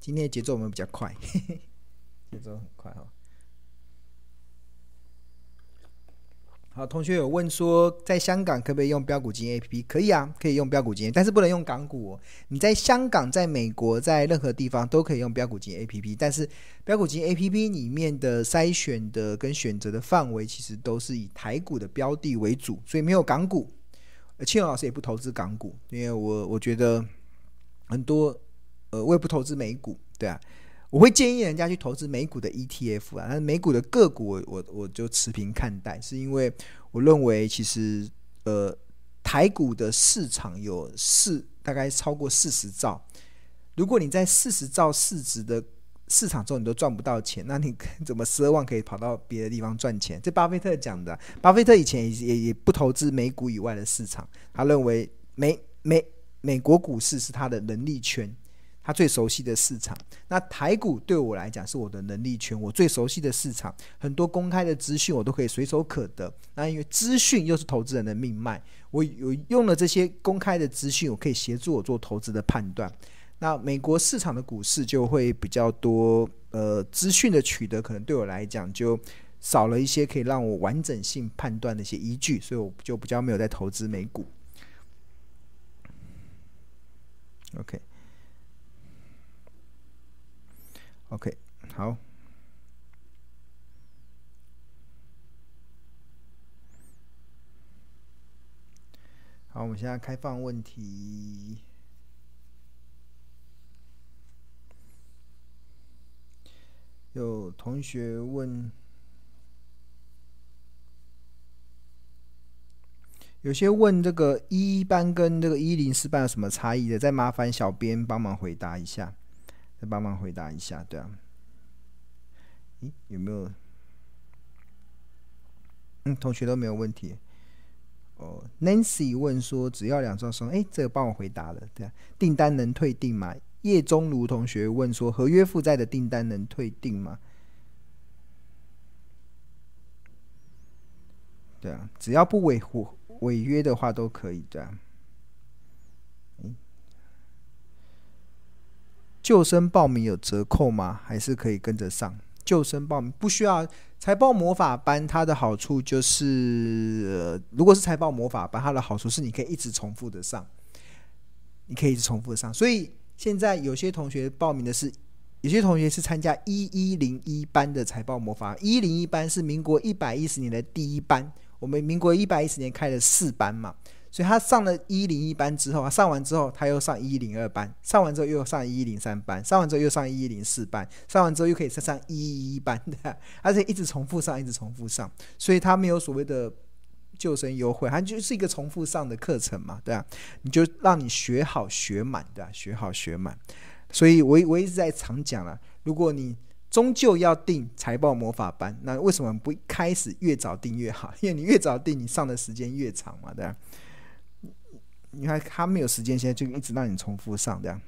今天的节奏我们比较快，节奏很快哈。好，同学有问说，在香港可不可以用标股金 APP？可以啊，可以用标股金，但是不能用港股哦。你在香港、在美国、在任何地方都可以用标股金 APP，但是标股金 APP 里面的筛选的跟选择的范围，其实都是以台股的标的为主，所以没有港股。庆荣老师也不投资港股，因为我我觉得很多，呃，我也不投资美股，对啊。我会建议人家去投资美股的 ETF 啊，但是美股的个股我我我就持平看待，是因为我认为其实呃台股的市场有四大概超过四十兆，如果你在四十兆市值的市场中你都赚不到钱，那你怎么奢望可以跑到别的地方赚钱？这巴菲特讲的，巴菲特以前也也也不投资美股以外的市场，他认为美美美国股市是他的能力圈。他最熟悉的市场，那台股对我来讲是我的能力圈，我最熟悉的市场，很多公开的资讯我都可以随手可得。那因为资讯又是投资人的命脉，我有用了这些公开的资讯，我可以协助我做投资的判断。那美国市场的股市就会比较多，呃，资讯的取得可能对我来讲就少了一些可以让我完整性判断的一些依据，所以我就比较没有在投资美股。OK。OK，好，好，我们现在开放问题。有同学问，有些问这个一班跟这个一零四班有什么差异的？再麻烦小编帮忙回答一下。再帮忙回答一下，对啊，咦，有没有？嗯，同学都没有问题。哦，Nancy 问说，只要两双双，哎，这个帮我回答了，对啊，订单能退订吗？叶中如同学问说，合约负债的订单能退订吗？对啊，只要不违违违约的话都可以，对啊。救生报名有折扣吗？还是可以跟着上？救生报名不需要。财报魔法班它的好处就是，呃，如果是财报魔法班，它的好处是你可以一直重复的上，你可以一直重复的上。所以现在有些同学报名的是，有些同学是参加一一零一班的财报魔法。一零一班是民国一百一十年的第一班，我们民国一百一十年开了四班嘛。所以他上了一零一班之后，他上完之后他又上一零二班，上完之后又上一零三班，上完之后又上一零四班，上完之后又可以再上一一班的，而且一直重复上，一直重复上，所以他没有所谓的救生优惠，它就是一个重复上的课程嘛，对啊，你就让你学好学满，对啊，学好学满。所以我我一直在常讲了，如果你终究要定财报魔法班，那为什么不开始越早定越好？因为你越早定，你上的时间越长嘛，对啊。你看他没有时间，现在就一直让你重复上这样。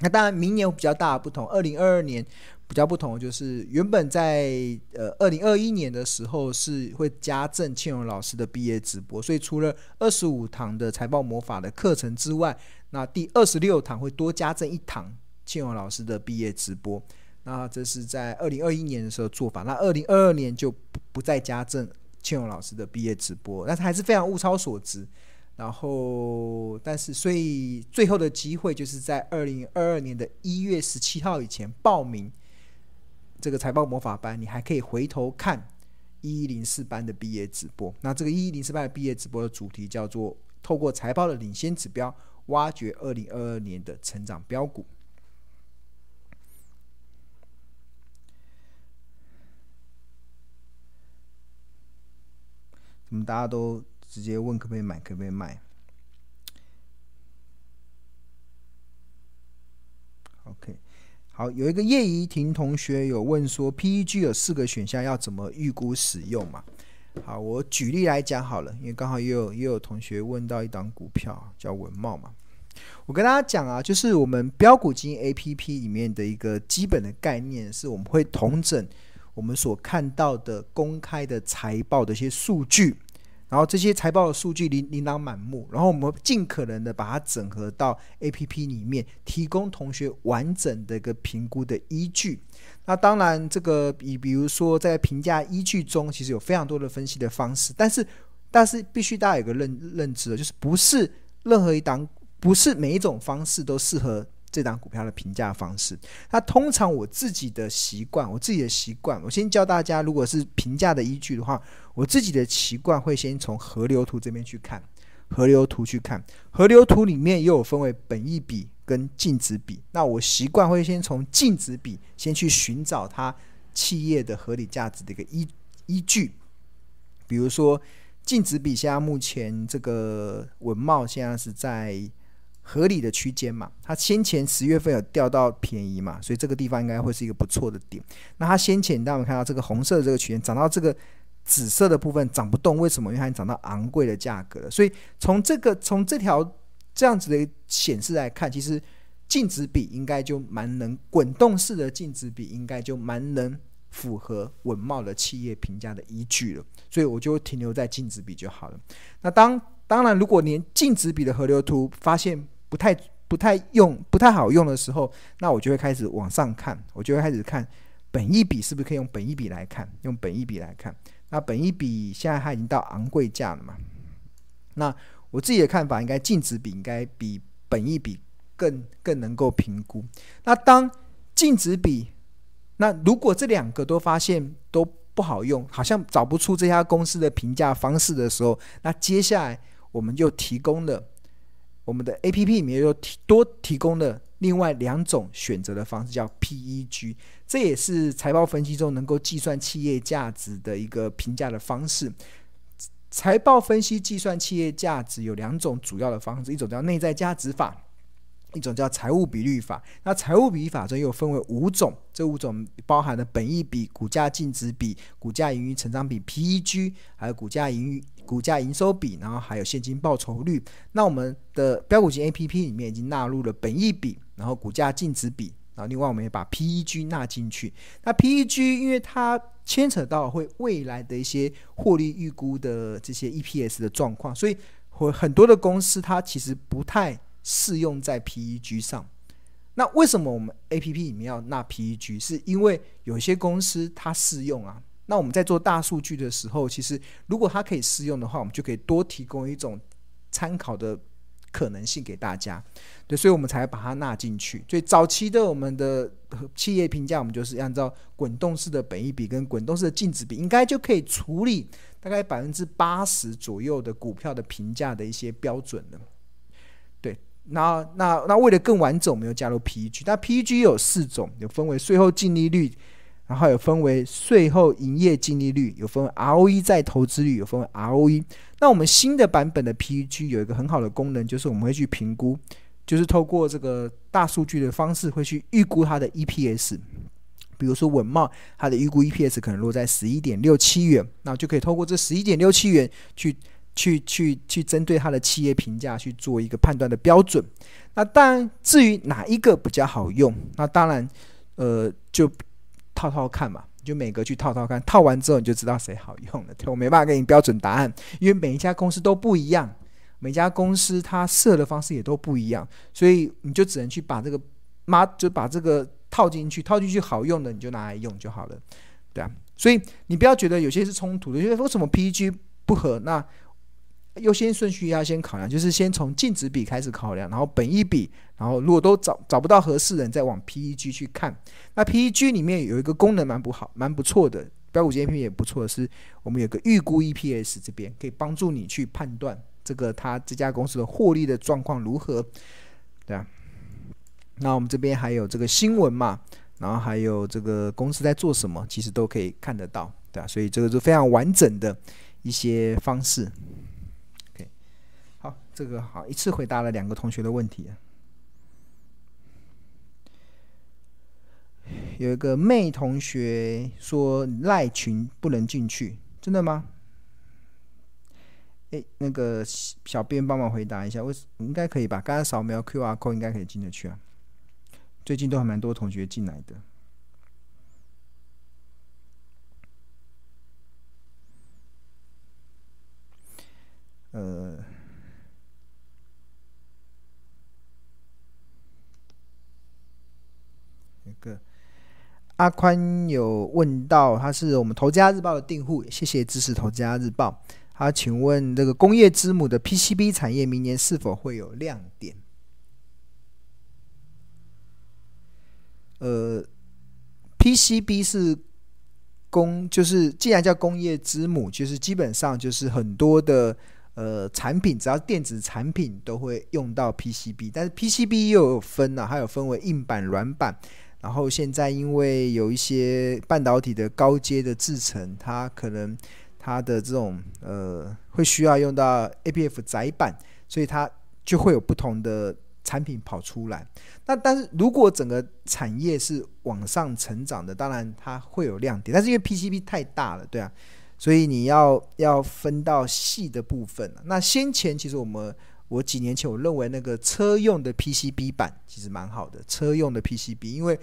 那当然，明年比较大的不同。二零二二年比较不同，就是原本在呃二零二一年的时候是会加赠庆荣老师的毕业直播，所以除了二十五堂的财报魔法的课程之外，那第二十六堂会多加赠一堂庆荣老师的毕业直播。那这是在二零二一年的时候做法。那二零二二年就不不再加赠庆荣老师的毕业直播，但是还是非常物超所值。然后，但是，所以最后的机会就是在二零二二年的一月十七号以前报名这个财报魔法班，你还可以回头看一一零四班的毕业直播。那这个一一零四班的毕业直播的主题叫做“透过财报的领先指标，挖掘二零二二年的成长标股”。怎么大家都？直接问可不可以买，可不可以卖？OK，好，有一个叶怡婷同学有问说，PEG 有四个选项，要怎么预估使用嘛？好，我举例来讲好了，因为刚好也有也有同学问到一档股票叫文茂嘛，我跟大家讲啊，就是我们标股金 APP 里面的一个基本的概念，是我们会同整我们所看到的公开的财报的一些数据。然后这些财报的数据琳琳琅满目，然后我们尽可能的把它整合到 APP 里面，提供同学完整的一个评估的依据。那当然，这个比比如说在评价依据中，其实有非常多的分析的方式，但是但是必须大家有个认认知的，就是不是任何一档，不是每一种方式都适合。这档股票的评价方式，那通常我自己的习惯，我自己的习惯，我先教大家，如果是评价的依据的话，我自己的习惯会先从河流图这边去看，河流图去看，河流图里面又有分为本益比跟净值比，那我习惯会先从净值比先去寻找它企业的合理价值的一个依依据，比如说净值比，现在目前这个文茂现在是在。合理的区间嘛，它先前十月份有掉到便宜嘛，所以这个地方应该会是一个不错的点。那它先前，大家有看到这个红色的这个区间涨到这个紫色的部分涨不动，为什么？因为它涨到昂贵的价格了。所以从这个从这条这样子的显示来看，其实净值比应该就蛮能滚动式的净值比应该就蛮能符合稳懋的企业评价的依据了。所以我就停留在净值比就好了。那当当然，如果连净值比的河流图发现不太不太用不太好用的时候，那我就会开始往上看，我就会开始看本一比是不是可以用本一比来看，用本一比来看。那本一比现在它已经到昂贵价了嘛？那我自己的看法，应该净值比应该比本一比更更能够评估。那当净值比，那如果这两个都发现都不好用，好像找不出这家公司的评价方式的时候，那接下来我们就提供了。我们的 APP 里面又提多提供了另外两种选择的方式，叫 PEG，这也是财报分析中能够计算企业价值的一个评价的方式。财报分析计算企业价值有两种主要的方式，一种叫内在价值法，一种叫财务比率法。那财务比率法中又分为五种，这五种包含了本益比、股价净值比、股价盈余成长比 （PEG），还有股价盈余。股价营收比，然后还有现金报酬率。那我们的标股型 APP 里面已经纳入了本益比，然后股价净值比，然后另外我们也把 PEG 纳进去。那 PEG 因为它牵扯到会未来的一些获利预估的这些 EPS 的状况，所以很多的公司它其实不太适用在 PEG 上。那为什么我们 APP 里面要纳 PEG？是因为有些公司它适用啊。那我们在做大数据的时候，其实如果它可以适用的话，我们就可以多提供一种参考的可能性给大家。对，所以我们才把它纳进去。所以早期的我们的企业评价，我们就是按照滚动式的本益比跟滚动式的净值比，应该就可以处理大概百分之八十左右的股票的评价的一些标准了。对，那那那为了更完整，我们又加入 PEG。那 PEG 有四种，有分为税后净利率。然后有分为税后营业净利率，有分为 ROE 再投资率，有分为 ROE。那我们新的版本的 PEG 有一个很好的功能，就是我们会去评估，就是透过这个大数据的方式，会去预估它的 EPS。比如说稳懋，它的预估 EPS 可能落在十一点六七元，那就可以透过这十一点六七元去去去去针对它的企业评价去做一个判断的标准。那当然，至于哪一个比较好用，那当然，呃，就。套套看嘛，就每个去套套看，套完之后你就知道谁好用了。我没办法给你标准答案，因为每一家公司都不一样，每家公司它设的方式也都不一样，所以你就只能去把这个妈就把这个套进去，套进去好用的你就拿来用就好了，对啊。所以你不要觉得有些是冲突的，因为为什么 PEG 不合？那优先顺序要先考量，就是先从净值比开始考量，然后本益比，然后如果都找找不到合适人，再往 PEG 去看。那 PEG 里面有一个功能蛮不好，蛮不错的，标股金 APP 也不错的是，我们有个预估 EPS 这边可以帮助你去判断这个它这家公司的获利的状况如何，对啊。那我们这边还有这个新闻嘛，然后还有这个公司在做什么，其实都可以看得到，对啊。所以这个是非常完整的一些方式。OK，好这个好，一次回答了两个同学的问题。有一个妹同学说赖群不能进去，真的吗？哎，那个小编帮忙回答一下，为应该可以吧？刚刚扫描 QR code 应该可以进得去啊。最近都还蛮多同学进来的。呃阿宽有问到，他是我们头家日报的订户，谢谢支持头家日报。他请问这个工业之母的 PCB 产业明年是否会有亮点？呃，PCB 是工，就是既然叫工业之母，就是基本上就是很多的呃产品，只要电子产品都会用到 PCB。但是 PCB 又有分啊，它有分为硬板、软板。然后现在因为有一些半导体的高阶的制程，它可能它的这种呃会需要用到 ABF 载板，所以它就会有不同的。产品跑出来，那但是如果整个产业是往上成长的，当然它会有亮点。但是因为 PCB 太大了，对啊，所以你要要分到细的部分。那先前其实我们我几年前我认为那个车用的 PCB 板其实蛮好的，车用的 PCB，因为。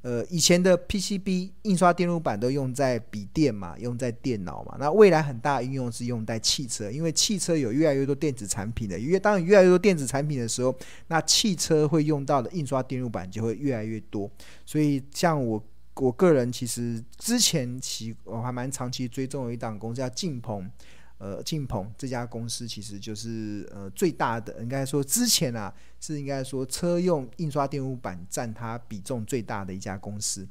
呃，以前的 PCB 印刷电路板都用在笔电嘛，用在电脑嘛。那未来很大应用是用在汽车，因为汽车有越来越多电子产品的，越当你越来越多电子产品的时候，那汽车会用到的印刷电路板就会越来越多。所以，像我我个人其实之前其我还蛮长期追踪有一档公司叫晋鹏。呃，晋鹏这家公司其实就是呃最大的，应该说之前啊是应该说车用印刷电路板占它比重最大的一家公司。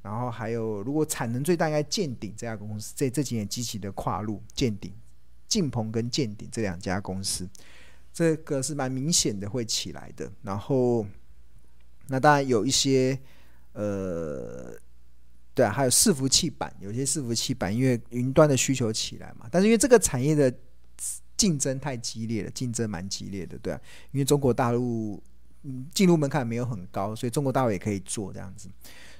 然后还有如果产能最大应该健鼎这家公司，这这几年积极的跨入健鼎、晋鹏跟健鼎这两家公司，这个是蛮明显的会起来的。然后那当然有一些呃。对啊，还有伺服器板，有些伺服器板因为云端的需求起来嘛，但是因为这个产业的竞争太激烈了，竞争蛮激烈的，对啊，因为中国大陆嗯进入门槛没有很高，所以中国大陆也可以做这样子，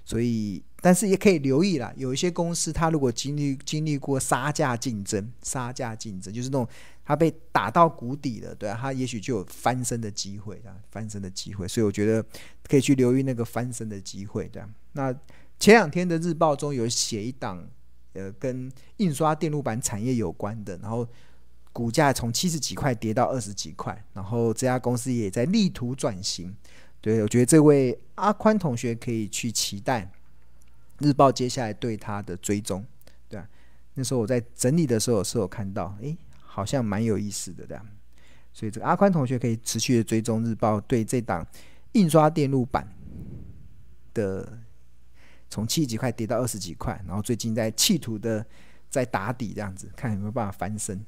所以但是也可以留意啦，有一些公司它如果经历经历过杀价竞争，杀价竞争就是那种它被打到谷底了，对啊，它也许就有翻身的机会，啊，翻身的机会，所以我觉得可以去留意那个翻身的机会，对啊，那。前两天的日报中有写一档，呃，跟印刷电路板产业有关的，然后股价从七十几块跌到二十几块，然后这家公司也在力图转型。对，我觉得这位阿宽同学可以去期待日报接下来对他的追踪。对啊，那时候我在整理的时候是有看到，诶，好像蛮有意思的这样。所以这个阿宽同学可以持续的追踪日报对这档印刷电路板的。从七几块跌到二十几块，然后最近在企图的在打底，这样子看有没有办法翻身。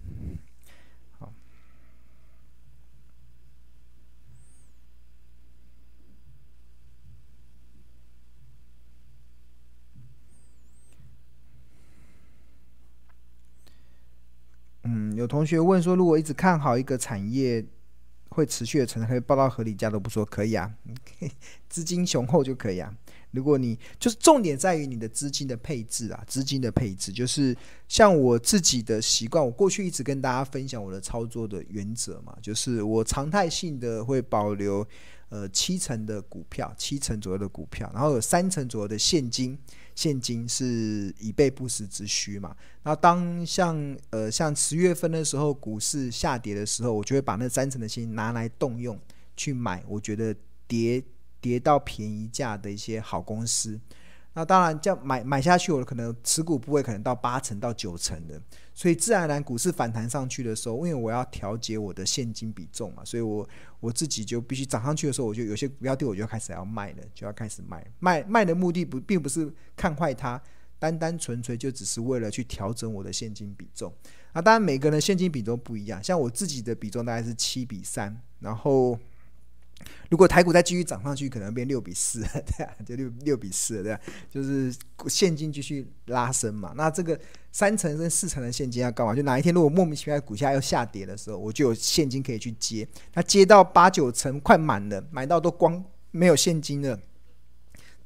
嗯，有同学问说，如果一直看好一个产业，会持续的成长，可以报到合理价都不说，可以啊，资金雄厚就可以啊。如果你就是重点在于你的资金的配置啊，资金的配置就是像我自己的习惯，我过去一直跟大家分享我的操作的原则嘛，就是我常态性的会保留呃七成的股票，七成左右的股票，然后有三成左右的现金，现金是以备不时之需嘛。然后当像呃像十月份的时候股市下跌的时候，我就会把那三成的现金拿来动用去买，我觉得跌。跌到便宜价的一些好公司，那当然这样买买下去，我可能持股部位可能到八成到九成的，所以自然而然股市反弹上去的时候，因为我要调节我的现金比重嘛，所以我我自己就必须涨上去的时候，我就有些股票对我就开始要卖了，就要开始卖卖卖的目的不并不是看坏它，单单纯粹就只是为了去调整我的现金比重。那当然每个人现金比重不一样，像我自己的比重大概是七比三，然后。如果台股再继续涨上去，可能变六比四，对啊，就六六比四，对啊，就是现金继续拉升嘛。那这个三成跟四成的现金要干嘛？就哪一天如果莫名其妙股价要下跌的时候，我就有现金可以去接。那接到八九成快满了，买到都光没有现金了。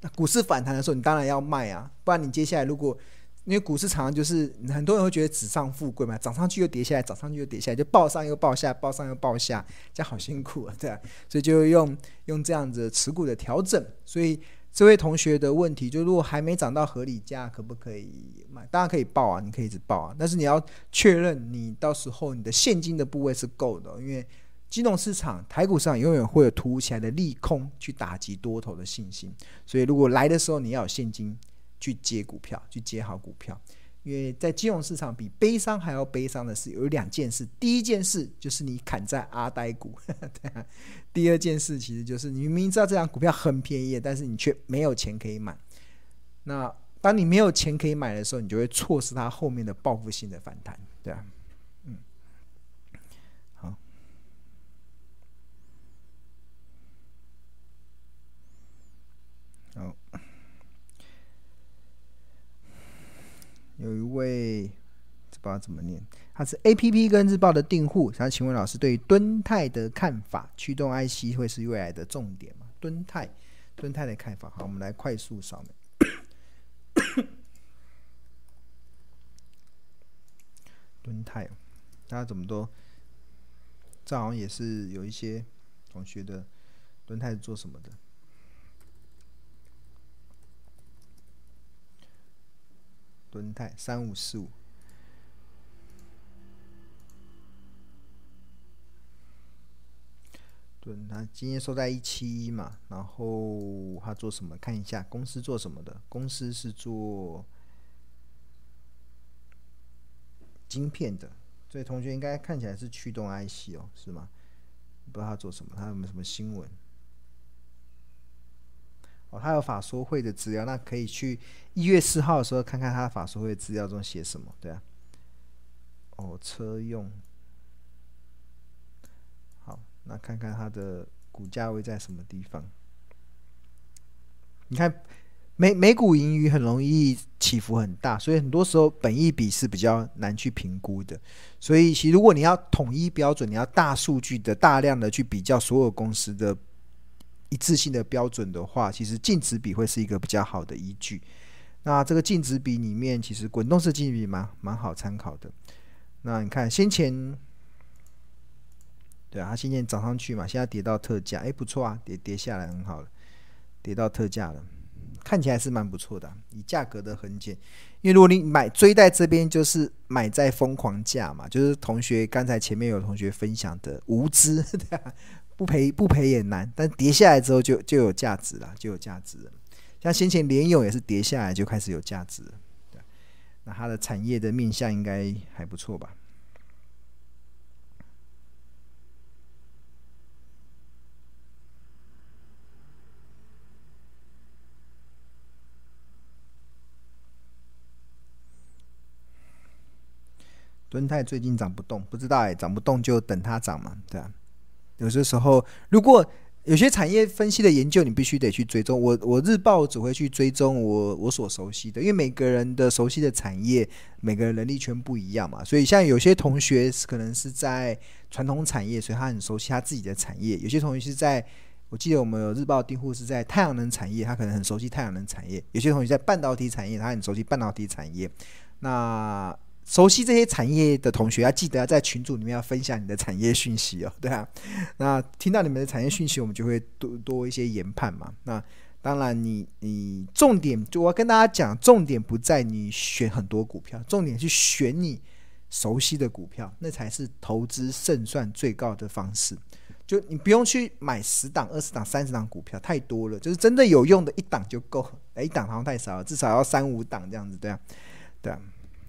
那股市反弹的时候，你当然要卖啊，不然你接下来如果。因为股市常常就是很多人会觉得纸上富贵嘛，涨上去又跌下来，涨上去又跌下来，就抱上又抱下，抱上又抱下，这样好辛苦啊，对啊，所以就用用这样子持股的调整。所以这位同学的问题，就如果还没涨到合理价，可不可以买？当然可以报啊，你可以一直报啊，但是你要确认你到时候你的现金的部位是够的，因为金融市场、台股上永远会有突如其来的利空去打击多头的信心，所以如果来的时候你要有现金去接股票，去接好股票。因为在金融市场，比悲伤还要悲伤的是有两件事。第一件事就是你砍在阿呆股，对啊。第二件事其实就是你明明知道这张股票很便宜，但是你却没有钱可以买。那当你没有钱可以买的时候，你就会错失它后面的报复性的反弹，对啊。嗯，好，好。有一位不知道怎么念，它是 A P P 跟日报的订户，想请问老师对于敦泰的看法，驱动 I C 会是未来的重点吗？敦泰，敦泰的看法，好，我们来快速扫描。敦泰，大家怎么都，这好像也是有一些同学的，敦泰是做什么的？敦泰三五四五，对，那今天收在一七一嘛，然后他做什么？看一下公司做什么的？公司是做晶片的，所以同学应该看起来是驱动 IC 哦，是吗？不知道他做什么，他有没有什么新闻？哦，他有法说会的资料，那可以去一月四号的时候看看他法说会资料中写什么，对啊。哦，车用，那看看它的股价位在什么地方？你看，美美股盈余很容易起伏很大，所以很多时候本益比是比较难去评估的。所以，其实如果你要统一标准，你要大数据的大量的去比较所有公司的。一致性的标准的话，其实净值比会是一个比较好的依据。那这个净值比里面，其实滚动式净值比蛮蛮好参考的。那你看先前，对啊，它先前涨上去嘛，现在跌到特价，哎，不错啊，跌跌下来很好了，跌到特价了，看起来是蛮不错的。以价格的横减，因为如果你买追在这边，就是买在疯狂价嘛，就是同学刚才前面有同学分享的无知，对啊。不赔不赔也难，但跌下来之后就就有价值了，就有价值了。像先前联咏也是跌下来就开始有价值了，对。那它的产业的面向应该还不错吧？敦泰最近涨不动，不知道哎，涨不动就等它涨嘛，对啊。有些时候，如果有些产业分析的研究，你必须得去追踪。我我日报只会去追踪我我所熟悉的，因为每个人的熟悉的产业，每个人能力圈不一样嘛。所以像有些同学可能是在传统产业，所以他很熟悉他自己的产业；有些同学是在，我记得我们有日报订户是在太阳能产业，他可能很熟悉太阳能产业；有些同学在半导体产业，他很熟悉半导体产业。那熟悉这些产业的同学要记得要在群组里面要分享你的产业讯息哦，对啊。那听到你们的产业讯息，我们就会多多一些研判嘛。那当然你，你重点就我要跟大家讲，重点不在你选很多股票，重点是选你熟悉的股票，那才是投资胜算最高的方式。就你不用去买十档、二十档、三十档股票，太多了，就是真的有用的一档就够。哎，一档好像太少了，至少要三五档这样子，对啊，对啊。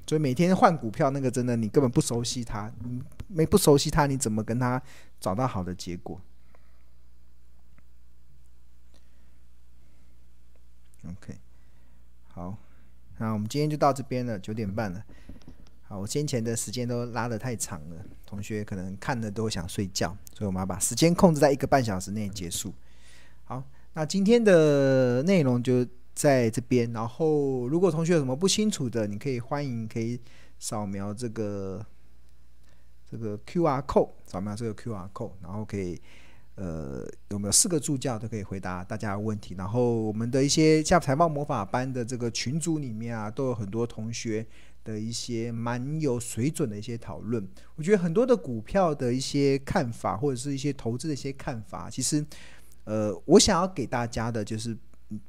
所以每天换股票，那个真的你根本不熟悉它，你没不熟悉它，你怎么跟它找到好的结果？OK，好，那我们今天就到这边了，九点半了。好，我先前的时间都拉得太长了，同学可能看了都想睡觉，所以我们要把时间控制在一个半小时内结束。好，那今天的内容就。在这边，然后如果同学有什么不清楚的，你可以欢迎可以扫描这个这个 QR code，扫描这个 QR code，然后可以呃有没有四个助教都可以回答大家的问题。然后我们的一些像财报魔法班的这个群组里面啊，都有很多同学的一些蛮有水准的一些讨论。我觉得很多的股票的一些看法，或者是一些投资的一些看法，其实呃，我想要给大家的就是。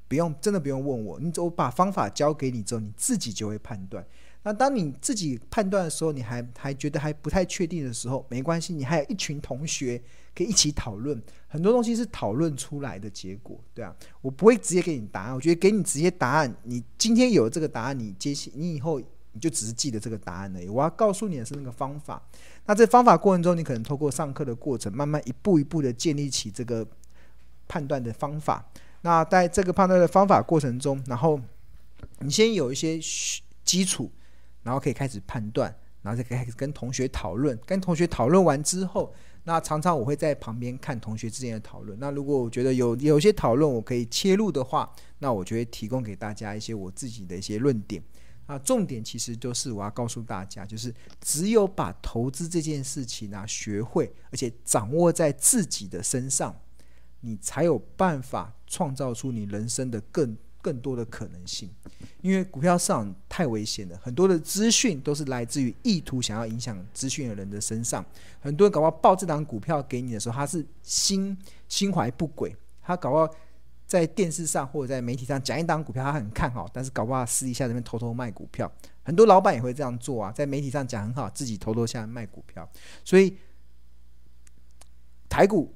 不用，真的不用问我，你我把方法教给你之后，你自己就会判断。那当你自己判断的时候，你还还觉得还不太确定的时候，没关系，你还有一群同学可以一起讨论。很多东西是讨论出来的结果，对啊，我不会直接给你答案，我觉得给你直接答案，你今天有这个答案，你接你以后你就只是记得这个答案而已。我要告诉你的是那个方法。那这方法过程中，你可能透过上课的过程，慢慢一步一步的建立起这个判断的方法。那在这个判断的方法过程中，然后你先有一些基础，然后可以开始判断，然后再开始跟同学讨论。跟同学讨论完之后，那常常我会在旁边看同学之间的讨论。那如果我觉得有有些讨论我可以切入的话，那我就会提供给大家一些我自己的一些论点。啊，重点其实都是我要告诉大家，就是只有把投资这件事情呢、学会，而且掌握在自己的身上，你才有办法创造出你人生的更更多的可能性。因为股票市场太危险了，很多的资讯都是来自于意图想要影响资讯的人的身上。很多人搞不好报这档股票给你的时候，他是心心怀不轨，他搞不好。在电视上或者在媒体上讲一档股票，他很看好，但是搞不好私底下这边偷偷卖股票。很多老板也会这样做啊，在媒体上讲很好，自己偷偷下来卖股票。所以台股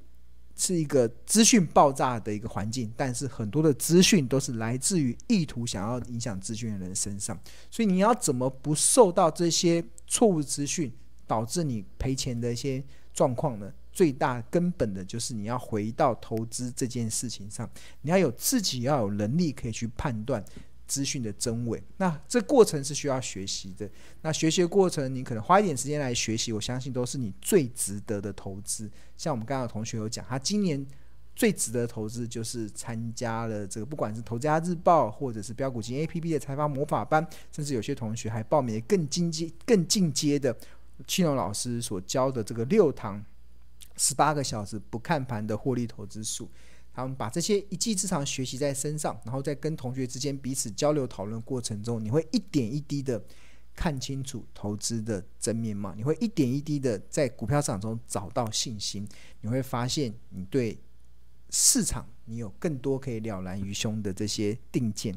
是一个资讯爆炸的一个环境，但是很多的资讯都是来自于意图想要影响资讯的人身上。所以你要怎么不受到这些错误资讯导致你赔钱的一些状况呢？最大根本的就是你要回到投资这件事情上，你要有自己要有能力可以去判断资讯的真伪。那这过程是需要学习的。那学习的过程，你可能花一点时间来学习，我相信都是你最值得的投资。像我们刚刚同学有讲，他今年最值得投资就是参加了这个，不管是投资家日报或者是标股金 A P P 的财报魔法班，甚至有些同学还报名更进阶、更进阶的庆隆老师所教的这个六堂。十八个小时不看盘的获利投资术，他们把这些一技之长学习在身上，然后在跟同学之间彼此交流讨论过程中，你会一点一滴的看清楚投资的真面目，你会一点一滴的在股票市场中找到信心，你会发现你对市场你有更多可以了然于胸的这些定见。